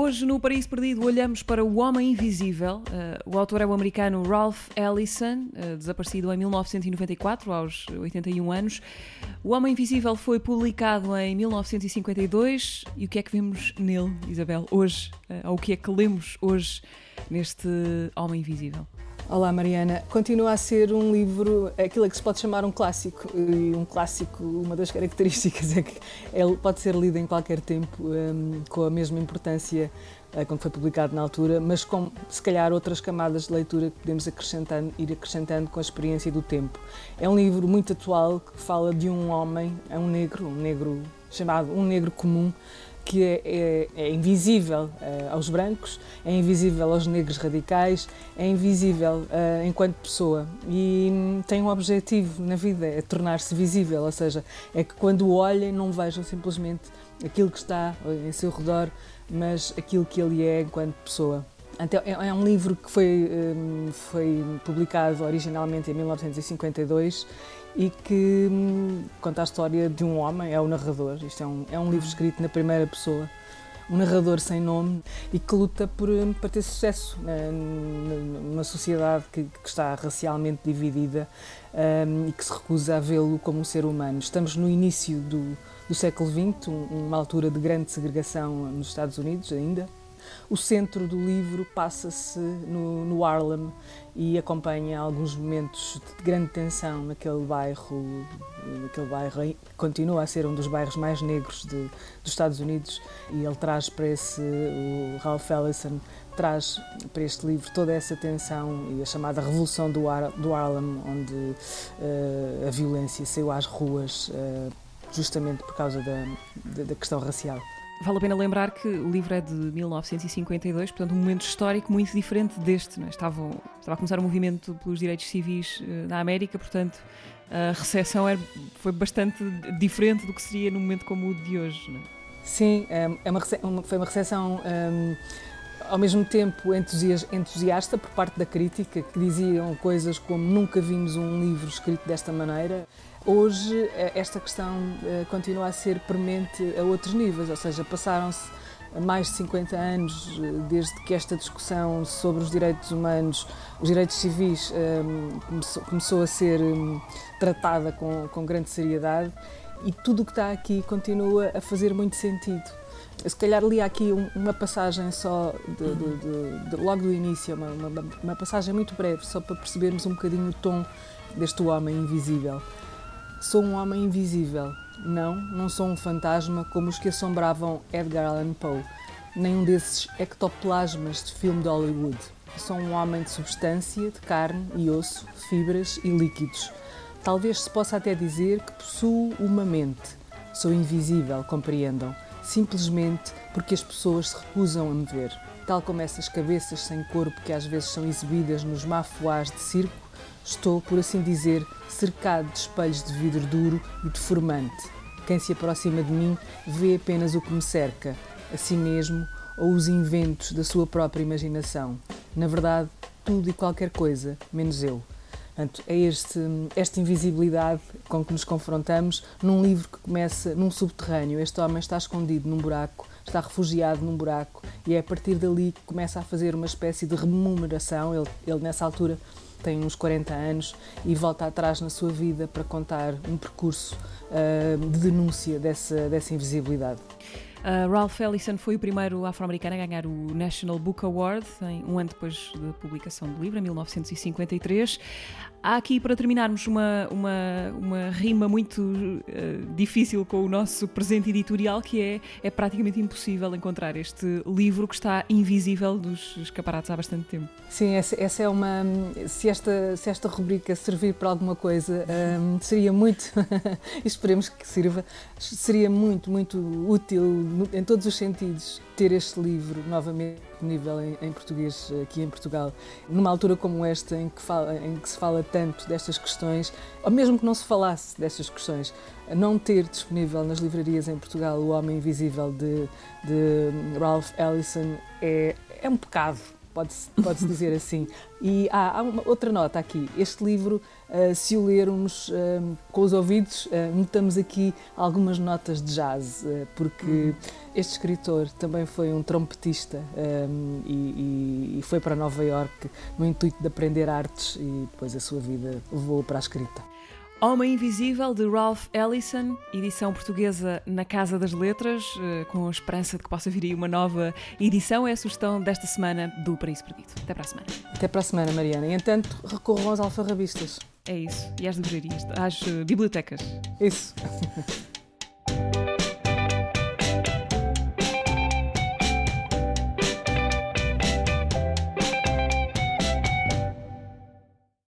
Hoje, no Paraíso Perdido, olhamos para O Homem Invisível. Uh, o autor é o americano Ralph Ellison, uh, desaparecido em 1994, aos 81 anos. O Homem Invisível foi publicado em 1952. E o que é que vemos nele, Isabel, hoje? Uh, ou o que é que lemos hoje neste Homem Invisível? Olá Mariana, continua a ser um livro, aquilo que se pode chamar um clássico, e um clássico, uma das características é que ele pode ser lido em qualquer tempo, um, com a mesma importância uh, quando foi publicado na altura, mas com se calhar outras camadas de leitura que podemos acrescentando, ir acrescentando com a experiência do tempo. É um livro muito atual que fala de um homem, é um negro, um negro chamado um negro comum, que é, é, é invisível uh, aos brancos, é invisível aos negros radicais, é invisível uh, enquanto pessoa e um, tem um objetivo na vida, é tornar-se visível, ou seja, é que quando olhem não vejam simplesmente aquilo que está em seu redor, mas aquilo que ele é enquanto pessoa. Então, é um livro que foi, um, foi publicado originalmente em 1952 e que hum, conta a história de um homem, é o narrador. Isto é um, é um livro escrito na primeira pessoa, um narrador sem nome e que luta por, hum, para ter sucesso né, numa sociedade que, que, está racialmente dividida um, e que se recusa a vê-lo como um ser humano. Estamos no início do, do século XX, uma altura de grande segregação nos Estados Unidos ainda. O centro do livro passa-se no, no Harlem e acompanha alguns momentos de grande tensão naquele bairro, naquele bairro continua a ser um dos bairros mais negros de, dos Estados Unidos e ele traz para esse, o Ralph Ellison traz para este livro toda essa tensão e a chamada revolução do, Ar, do Harlem, onde uh, a violência saiu às ruas uh, justamente por causa da, da, da questão racial. Vale a pena lembrar que o livro é de 1952, portanto, um momento histórico muito diferente deste. É? Estava, estava a começar o movimento pelos direitos civis uh, na América, portanto, a recepção era, foi bastante diferente do que seria num momento como o de hoje. É? Sim, é, é uma, foi uma recepção. Um, ao mesmo tempo entusiasta por parte da crítica, que diziam coisas como nunca vimos um livro escrito desta maneira. Hoje, eh, esta questão eh, continua a ser premente a outros níveis, ou seja, passaram-se mais de 50 anos eh, desde que esta discussão sobre os direitos humanos, os direitos civis, começou a ser hum, tratada com, com grande seriedade e tudo o que está aqui continua a fazer muito sentido. Eu, se calhar li aqui uma passagem só, de, de, de, logo do início, uma, uma, uma passagem muito breve, só para percebermos um bocadinho o tom deste homem invisível. Sou um homem invisível. Não, não sou um fantasma como os que assombravam Edgar Allan Poe, nem um desses ectoplasmas de filme de Hollywood. Sou um homem de substância, de carne e osso, fibras e líquidos. Talvez se possa até dizer que possuo uma mente. Sou invisível, compreendam, simplesmente porque as pessoas se recusam a me ver. Tal como essas cabeças sem corpo que às vezes são exibidas nos mafuás de circo, Estou, por assim dizer, cercado de espelhos de vidro duro e deformante. Quem se aproxima de mim vê apenas o que me cerca, a si mesmo ou os inventos da sua própria imaginação. Na verdade, tudo e qualquer coisa, menos eu. Portanto, é este, esta invisibilidade com que nos confrontamos num livro que começa num subterrâneo. Este homem está escondido num buraco, está refugiado num buraco, e é a partir dali que começa a fazer uma espécie de remuneração. Ele, ele nessa altura, tem uns 40 anos e volta atrás na sua vida para contar um percurso uh, de denúncia dessa, dessa invisibilidade. Uh, Ralph Ellison foi o primeiro afro-americano a ganhar o National Book Award, um ano depois da publicação do livro, em 1953. Há aqui, para terminarmos, uma, uma, uma rima muito uh, difícil com o nosso presente editorial, que é, é praticamente impossível encontrar este livro que está invisível dos escaparates há bastante tempo. Sim, essa, essa é uma. Se esta, se esta rubrica servir para alguma coisa, um, ehm, seria muito. esperemos que sirva, seria muito, muito útil em todos os sentidos ter este livro novamente disponível em, em, português aqui em Portugal, numa altura como esta em que, fala, em que se fala tanto destas questões, ou mesmo que não se falasse destas questões, não ter disponível nas livrarias em Portugal O Homem Invisível de, de Ralph Ellison é, é um pecado pode-se pode dizer assim. E há, outra nota aqui: este livro, uh, se o lermos uh, com os ouvidos, uh, notamos aqui algumas notas de jazz, porque uhum. este escritor também foi um trompetista um, e, e, foi para Nova York no intuito de aprender artes e depois a sua vida levou para a escrita. Homem Invisível, de Ralph Ellison, edição portuguesa na Casa das Letras, eh, com a esperança de que possa vir aí uma nova edição. É a sugestão desta semana do Paraíso Perdido. Até para a semana. Até para a semana, Mariana. E, entanto, recorram aos alfarrabistas. É isso. E às livrarias, às eh, bibliotecas. Isso.